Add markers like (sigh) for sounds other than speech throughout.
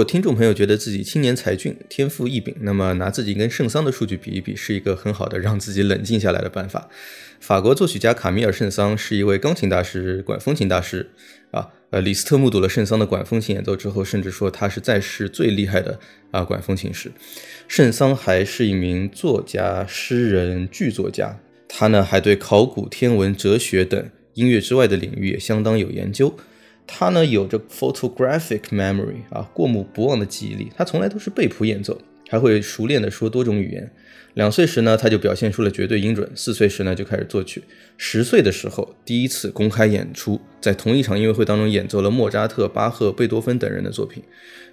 果听众朋友觉得自己青年才俊、天赋异禀，那么拿自己跟圣桑的数据比一比，是一个很好的让自己冷静下来的办法。法国作曲家卡米尔·圣桑是一位钢琴大师、管风琴大师啊。呃，李斯特目睹了圣桑的管风琴演奏之后，甚至说他是在世最厉害的啊管风琴师。圣桑还是一名作家、诗人、剧作家，他呢还对考古、天文、哲学等音乐之外的领域也相当有研究。他呢有着 photographic memory 啊，过目不忘的记忆力。他从来都是背谱演奏，还会熟练的说多种语言。两岁时呢，他就表现出了绝对音准；四岁时呢，就开始作曲。十岁的时候，第一次公开演出，在同一场音乐会当中演奏了莫扎特、巴赫、贝多芬等人的作品。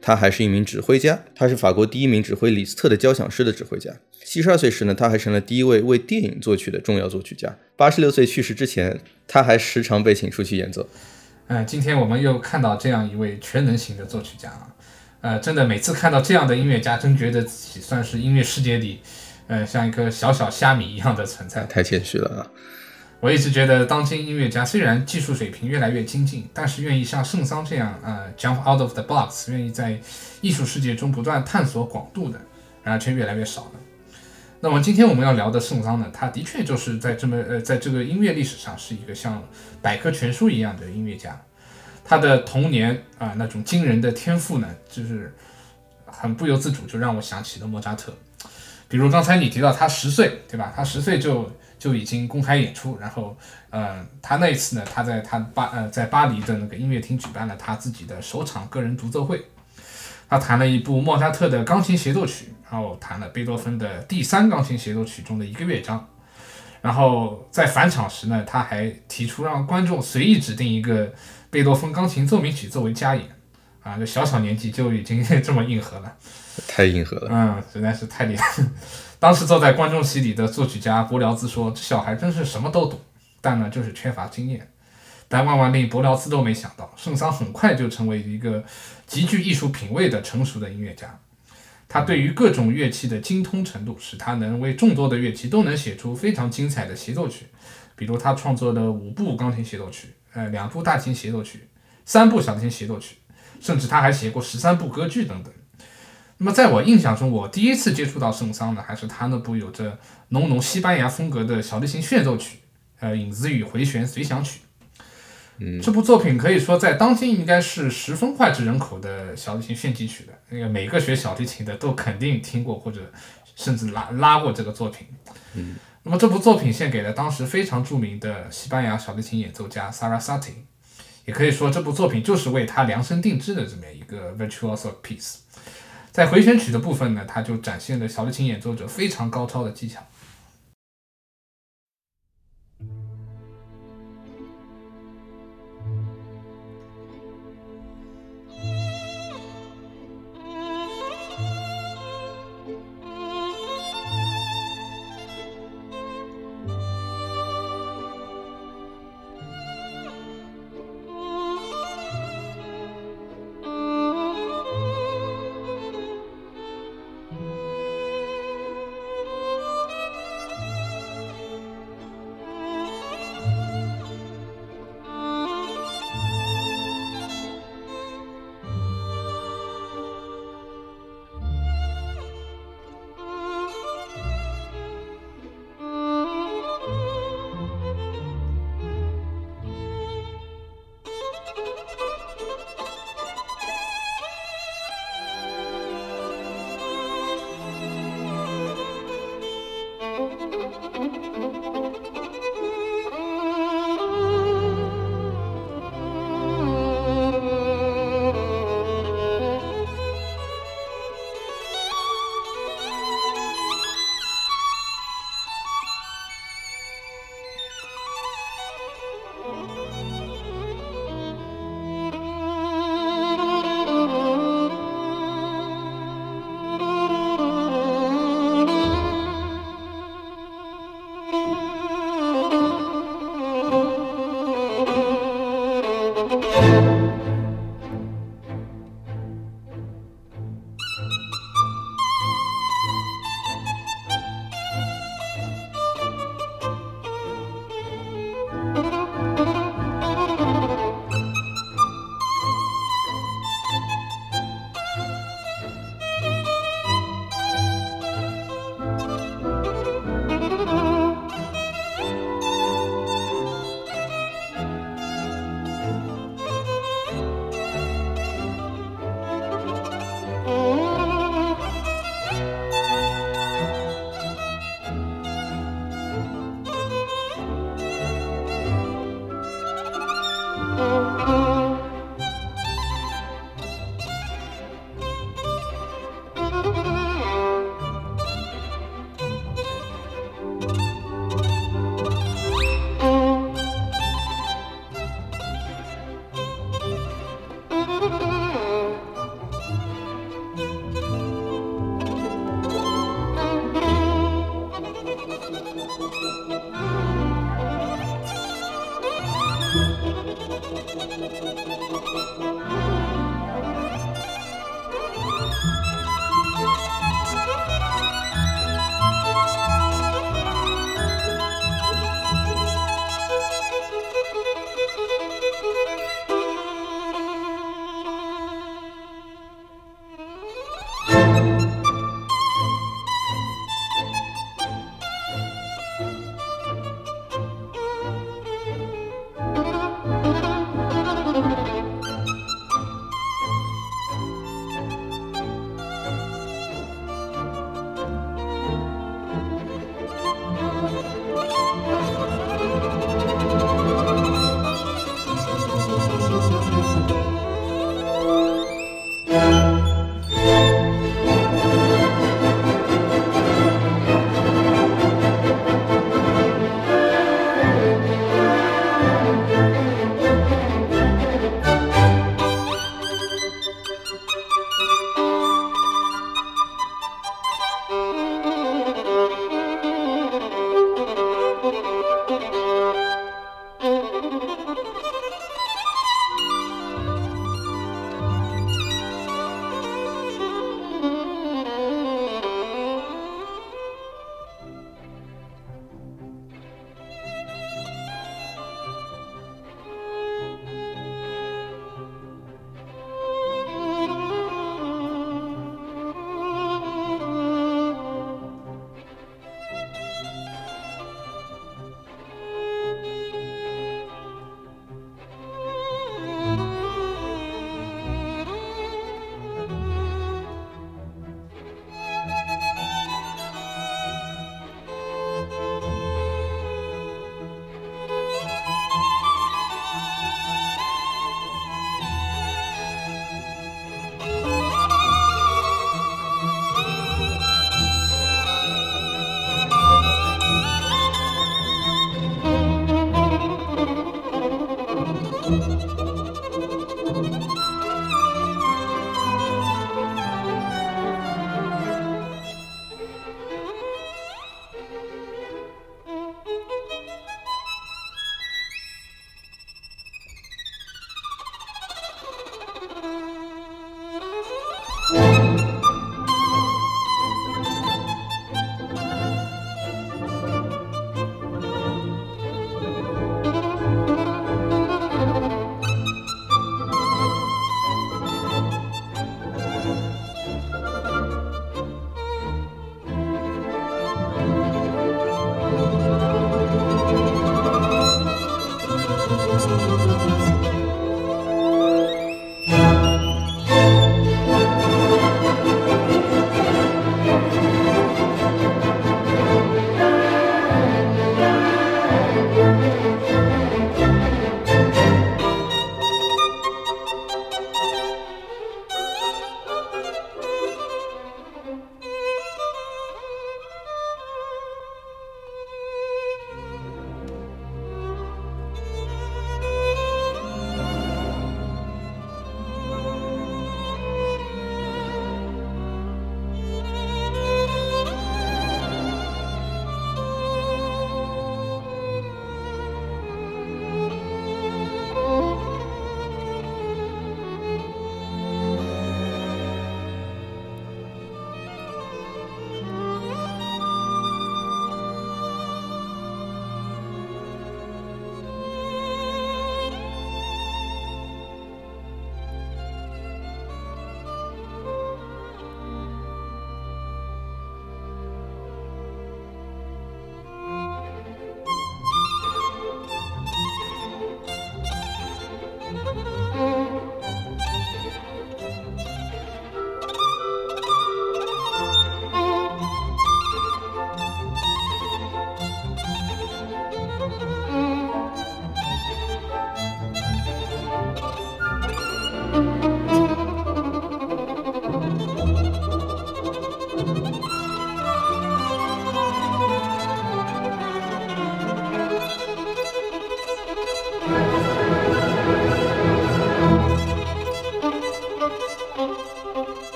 他还是一名指挥家，他是法国第一名指挥李斯特的交响诗的指挥家。七十二岁时呢，他还成了第一位为电影作曲的重要作曲家。八十六岁去世之前，他还时常被请出去演奏。嗯，今天我们又看到这样一位全能型的作曲家啊，呃，真的每次看到这样的音乐家，真觉得自己算是音乐世界里，呃，像一个小小虾米一样的存在。太谦虚了啊！我一直觉得，当今音乐家虽然技术水平越来越精进，但是愿意像圣桑这样，呃，jump out of the box，愿意在艺术世界中不断探索广度的，然而却越来越少了。那么今天我们要聊的圣桑呢，他的确就是在这么呃，在这个音乐历史上是一个像百科全书一样的音乐家。他的童年啊，那种惊人的天赋呢，就是很不由自主就让我想起了莫扎特。比如刚才你提到他十岁，对吧？他十岁就就已经公开演出，然后呃，他那一次呢，他在他巴呃在巴黎的那个音乐厅举办了他自己的首场个人独奏会。他弹了一部莫扎特的钢琴协奏曲，然后弹了贝多芬的第三钢琴协奏曲中的一个乐章，然后在返场时呢，他还提出让观众随意指定一个贝多芬钢琴奏鸣曲作为加演，啊，这小小年纪就已经 (laughs) 这么硬核了，太硬核了，嗯，实在是太厉害。当时坐在观众席里的作曲家伯辽兹说：“这小孩真是什么都懂，但呢，就是缺乏经验。”但万万令伯辽兹都没想到，圣桑很快就成为一个极具艺术品味的成熟的音乐家。他对于各种乐器的精通程度，使他能为众多的乐器都能写出非常精彩的协奏曲。比如他创作的五部钢琴协奏曲，呃，两部大提协奏曲，三部小提琴协奏曲，甚至他还写过十三部歌剧等等。那么在我印象中，我第一次接触到圣桑呢，还是他那部有着浓浓西班牙风格的小提琴炫奏曲，呃，《影子与回旋随想曲》。这部作品可以说在当今应该是十分脍炙人口的小提琴炫技曲的。那个每个学小提琴的都肯定听过或者甚至拉拉过这个作品。嗯，那么这部作品献给了当时非常著名的西班牙小提琴演奏家 Sarasate，也可以说这部作品就是为他量身定制的这么一个 virtuoso piece。在回旋曲的部分呢，他就展现了小提琴演奏者非常高超的技巧。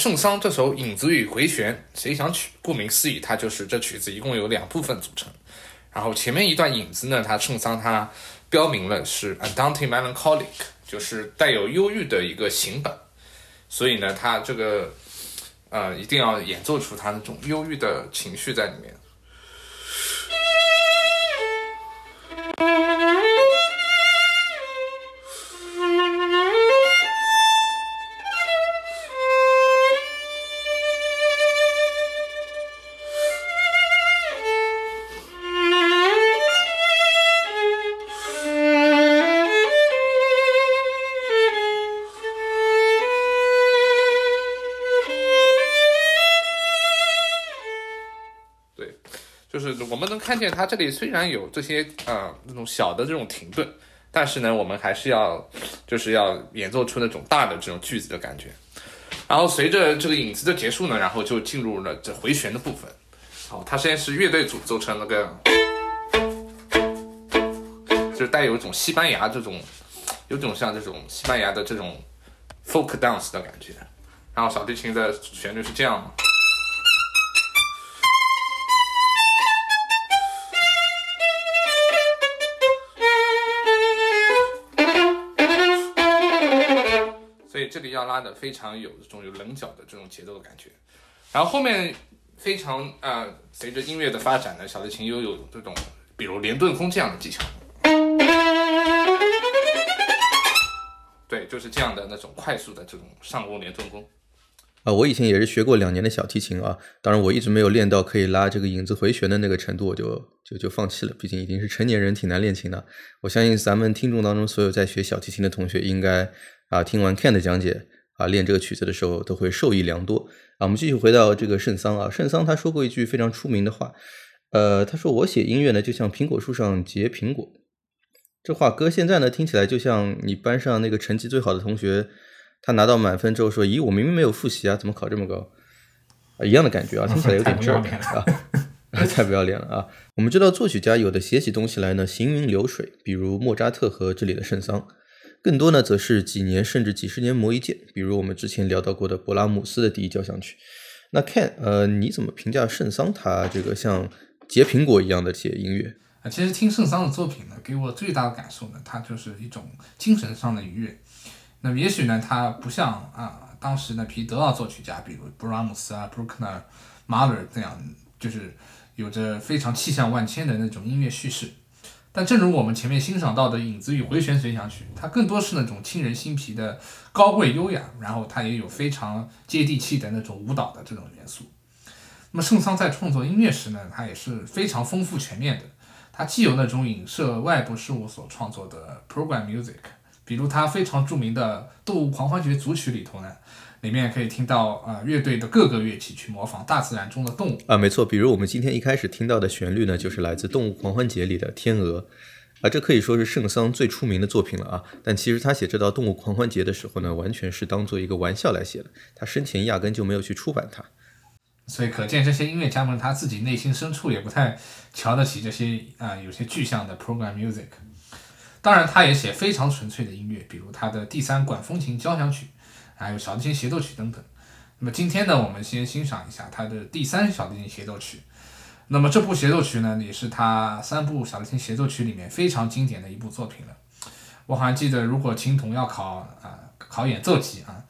圣桑这首《影子与回旋》谁想曲？顾名思义，它就是这曲子一共有两部分组成。然后前面一段影子呢，它圣桑它标明了是 Andante Melancholic，就是带有忧郁的一个行本。所以呢，它这个呃一定要演奏出它那种忧郁的情绪在里面。看见它这里虽然有这些呃那种小的这种停顿，但是呢，我们还是要就是要演奏出那种大的这种句子的感觉。然后随着这个影子的结束呢，然后就进入了这回旋的部分。好，它现在是乐队组奏成那个，就是带有一种西班牙这种，有种像这种西班牙的这种 folk dance 的感觉。然后小提琴的旋律是这样。这里要拉的非常有这种有棱角的这种节奏的感觉，然后后面非常呃，随着音乐的发展呢，小提琴又有这种比如连顿弓这样的技巧，对，就是这样的那种快速的这种上弓连顿弓。啊，我以前也是学过两年的小提琴啊，当然我一直没有练到可以拉这个影子回旋的那个程度，我就就就放弃了。毕竟已经是成年人，挺难练琴的。我相信咱们听众当中所有在学小提琴的同学，应该啊听完 Ken 的讲解啊，练这个曲子的时候都会受益良多啊。我们继续回到这个圣桑啊，圣桑他说过一句非常出名的话，呃，他说我写音乐呢，就像苹果树上结苹果。这话搁现在呢，听起来就像你班上那个成绩最好的同学。他拿到满分之后说：“咦，我明明没有复习啊，怎么考这么高？”啊，一样的感觉啊，听起来有点劲儿啊，(laughs) 太不要脸了啊！我们知道作曲家有的写起东西来呢，行云流水，比如莫扎特和这里的圣桑；更多呢，则是几年甚至几十年磨一剑，比如我们之前聊到过的勃拉姆斯的第一交响曲。那 Ken，呃，你怎么评价圣桑他这个像结苹果一样的写音乐？啊，其实听圣桑的作品呢，给我最大的感受呢，它就是一种精神上的愉悦。那么也许呢，他不像啊当时那批德奥作曲家，比如布拉姆斯啊、布鲁克纳、马勒这样，就是有着非常气象万千的那种音乐叙事。但正如我们前面欣赏到的《影子与回旋随想曲》，它更多是那种沁人心脾的高贵优雅，然后它也有非常接地气的那种舞蹈的这种元素。那么圣桑在创作音乐时呢，他也是非常丰富全面的，他既有那种影射外部事物所创作的 program music。比如他非常著名的《动物狂欢节》组曲里头呢，里面可以听到呃乐队的各个乐器去模仿大自然中的动物啊，没错，比如我们今天一开始听到的旋律呢，就是来自《动物狂欢节》里的天鹅。啊，这可以说是圣桑最出名的作品了啊！但其实他写这道动物狂欢节的时候呢，完全是当做一个玩笑来写的。他生前压根就没有去出版它，所以可见这些音乐家们他自己内心深处也不太瞧得起这些啊有些具象的 program music。当然，他也写非常纯粹的音乐，比如他的第三管风琴交响曲，还有小提琴协奏曲等等。那么今天呢，我们先欣赏一下他的第三小提琴协奏曲。那么这部协奏曲呢，也是他三部小提琴协奏曲里面非常经典的一部作品了。我好像记得，如果琴童要考啊考演奏级啊，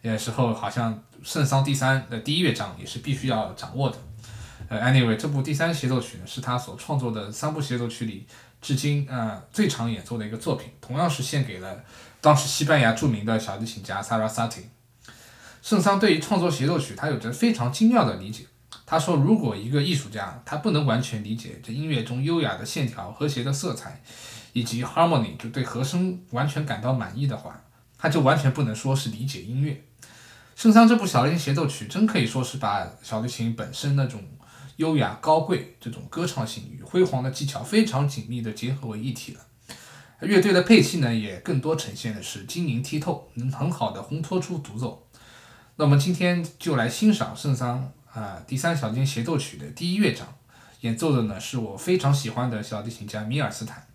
有时候好像圣桑第三的第一乐章也是必须要掌握的。呃，anyway，这部第三协奏曲呢，是他所创作的三部协奏曲里至今呃最常演奏的一个作品，同样是献给了当时西班牙著名的小提琴家萨拉萨提。圣桑对于创作协奏曲，他有着非常精妙的理解。他说：“如果一个艺术家他不能完全理解这音乐中优雅的线条、和谐的色彩，以及 harmony，就对和声完全感到满意的话，他就完全不能说是理解音乐。”圣桑这部小提琴协奏曲真可以说是把小提琴本身那种优雅高贵、这种歌唱性与辉煌的技巧非常紧密的结合为一体了。乐队的配器呢，也更多呈现的是晶莹剔透，能很好的烘托出独奏。那我们今天就来欣赏圣桑。啊，第三小节协奏曲的第一乐章，演奏的呢是我非常喜欢的小提琴家米尔斯坦。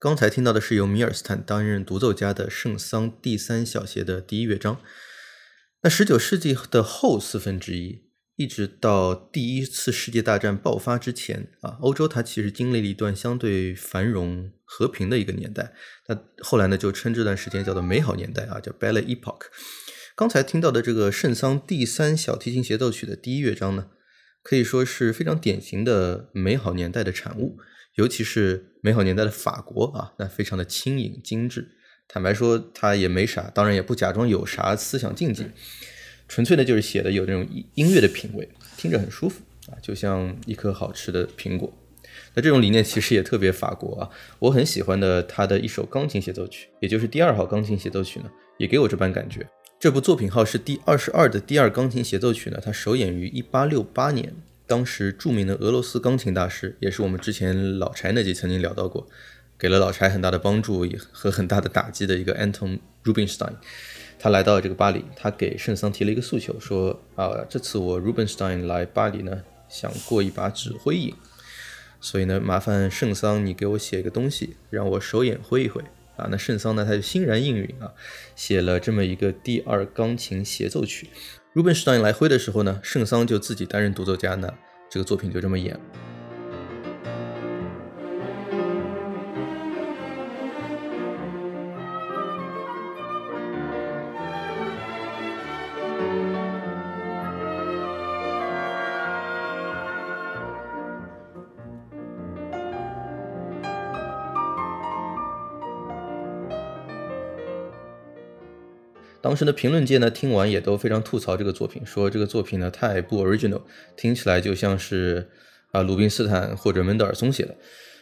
刚才听到的是由米尔斯坦担任独奏家的圣桑第三小协的第一乐章。那十九世纪的后四分之一，一直到第一次世界大战爆发之前啊，欧洲它其实经历了一段相对繁荣和平的一个年代。那后来呢，就称这段时间叫做美好年代啊，叫 Belle Epoch。刚才听到的这个圣桑第三小提琴协奏曲的第一乐章呢，可以说是非常典型的美好年代的产物。尤其是美好年代的法国啊，那非常的轻盈精致。坦白说，他也没啥，当然也不假装有啥思想境界，纯粹的就是写的有那种音乐的品味，听着很舒服啊，就像一颗好吃的苹果。那这种理念其实也特别法国啊，我很喜欢的他的一首钢琴协奏曲，也就是第二号钢琴协奏曲呢，也给我这般感觉。这部作品号是第二十二的第二钢琴协奏曲呢，它首演于一八六八年，当时著名的俄罗斯钢琴大师，也是我们之前老柴那集曾经聊到过。给了老柴很大的帮助和很大的打击的一个 Anton Rubinstein，他来到这个巴黎，他给圣桑提了一个诉求，说啊，这次我 Rubinstein 来巴黎呢，想过一把指挥瘾，所以呢，麻烦圣桑你给我写一个东西，让我手眼挥一挥啊。那圣桑呢，他就欣然应允啊，写了这么一个第二钢琴协奏曲。Rubenstein 来挥的时候呢，圣桑就自己担任独奏家呢，这个作品就这么演。当时的评论界呢，听完也都非常吐槽这个作品，说这个作品呢太不 original，听起来就像是啊鲁宾斯坦或者门德尔松写的。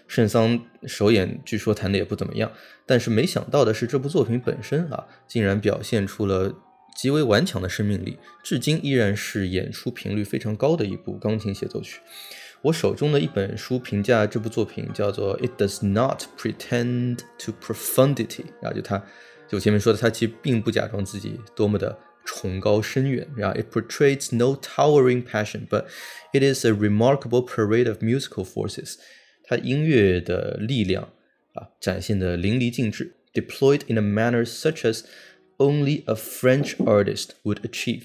圣桑首演据说弹的也不怎么样，但是没想到的是，这部作品本身啊，竟然表现出了极为顽强的生命力，至今依然是演出频率非常高的一部钢琴协奏曲。我手中的一本书评价这部作品叫做《It Does Not Pretend to Profundity》，然后就它。就前面说的，他其实并不假装自己多么的崇高深远，然后 it portrays no towering passion, but it is a remarkable parade of musical forces。它音乐的力量啊，展现的淋漓尽致，deployed in a manner such as only a French artist would achieve。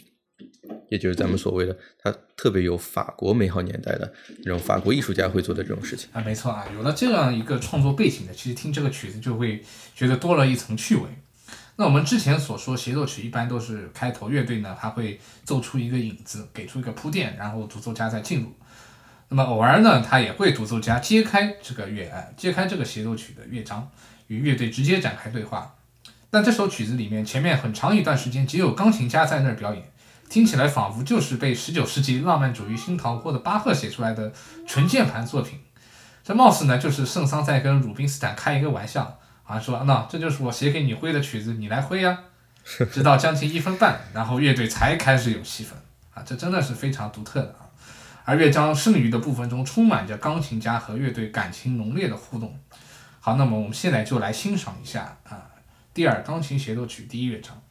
也就是咱们所谓的，它特别有法国美好年代的那种法国艺术家会做的这种事情啊，没错啊，有了这样一个创作背景的，其实听这个曲子就会觉得多了一层趣味。那我们之前所说协奏曲一般都是开头乐队呢，他会奏出一个引子，给出一个铺垫，然后独奏家再进入。那么偶尔呢，他也会独奏家揭开这个乐，揭开这个协奏曲的乐章，与乐队直接展开对话。但这首曲子里面前面很长一段时间只有钢琴家在那儿表演，听起来仿佛就是被十九世纪浪漫主义新逃过的巴赫写出来的纯键盘作品。这貌似呢就是圣桑在跟鲁宾斯坦开一个玩笑。啊，说那这就是我写给你挥的曲子，你来挥呀。(laughs) 直到将近一分半，然后乐队才开始有气氛啊，这真的是非常独特的啊。而乐章剩余的部分中，充满着钢琴家和乐队感情浓烈的互动。好，那么我们现在就来欣赏一下啊，第二钢琴协奏曲第一乐章。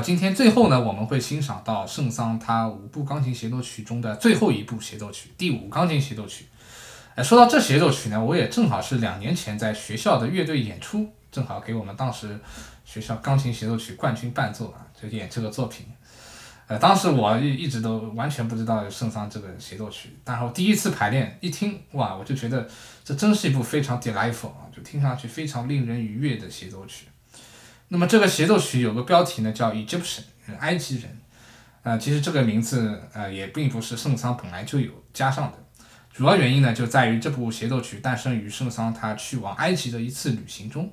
今天最后呢，我们会欣赏到圣桑他五部钢琴协奏曲中的最后一部协奏曲——第五钢琴协奏曲。哎，说到这协奏曲呢，我也正好是两年前在学校的乐队演出，正好给我们当时学校钢琴协奏曲冠军伴奏啊，就演这个作品。呃，当时我一一直都完全不知道圣桑这个协奏曲，然后第一次排练一听，哇，我就觉得这真是一部非常 delightful 啊，就听上去非常令人愉悦的协奏曲。那么这个协奏曲有个标题呢，叫 Egyptian，埃及人。呃，其实这个名字呃也并不是圣桑本来就有加上的，主要原因呢就在于这部协奏曲诞生于圣桑他去往埃及的一次旅行中。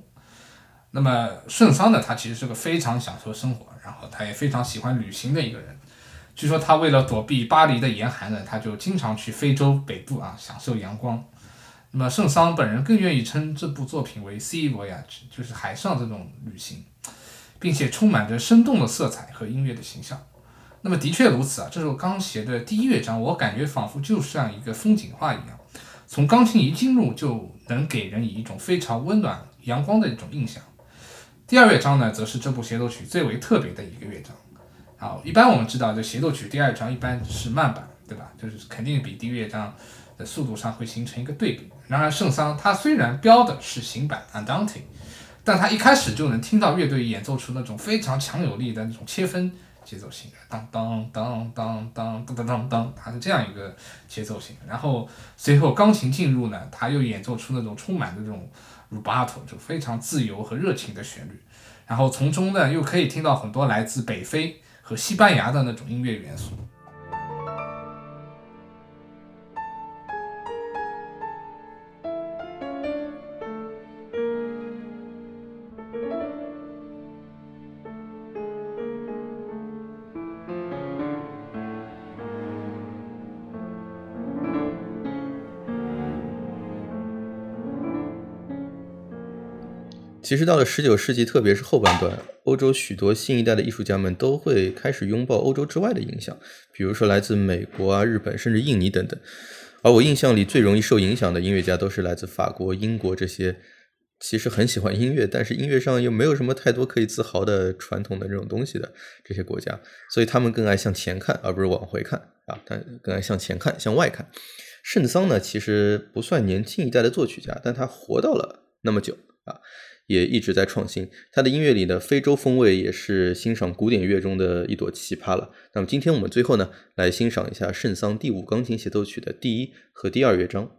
那么圣桑呢，他其实是个非常享受生活。然后他也非常喜欢旅行的一个人，据说他为了躲避巴黎的严寒呢，他就经常去非洲北部啊享受阳光。那么圣桑本人更愿意称这部作品为 Sea Voyage，就是海上这种旅行，并且充满着生动的色彩和音乐的形象。那么的确如此啊，这首钢协的第一乐章，我感觉仿佛就像一个风景画一样，从钢琴一进入就能给人以一种非常温暖阳光的一种印象。第二乐章呢，则是这部协奏曲最为特别的一个乐章。好，一般我们知道，这协奏曲第二章一般是慢板，对吧？就是肯定比第一乐章的速度上会形成一个对比。然而，圣桑他虽然标的是行板 （Andante），但他一开始就能听到乐队演奏出那种非常强有力的那种切分节奏型，当当当当当当当当当，它是这样一个节奏型。然后随后钢琴进入呢，他又演奏出那种充满的这种。rubato 就非常自由和热情的旋律，然后从中呢又可以听到很多来自北非和西班牙的那种音乐元素。其实到了十九世纪，特别是后半段，欧洲许多新一代的艺术家们都会开始拥抱欧洲之外的影响，比如说来自美国啊、日本，甚至印尼等等。而我印象里最容易受影响的音乐家，都是来自法国、英国这些其实很喜欢音乐，但是音乐上又没有什么太多可以自豪的传统的这种东西的这些国家，所以他们更爱向前看，而不是往回看啊，但更爱向前看、向外看。圣桑呢，其实不算年轻一代的作曲家，但他活到了那么久啊。也一直在创新，他的音乐里的非洲风味也是欣赏古典乐中的一朵奇葩了。那么今天我们最后呢，来欣赏一下圣桑第五钢琴协奏曲的第一和第二乐章。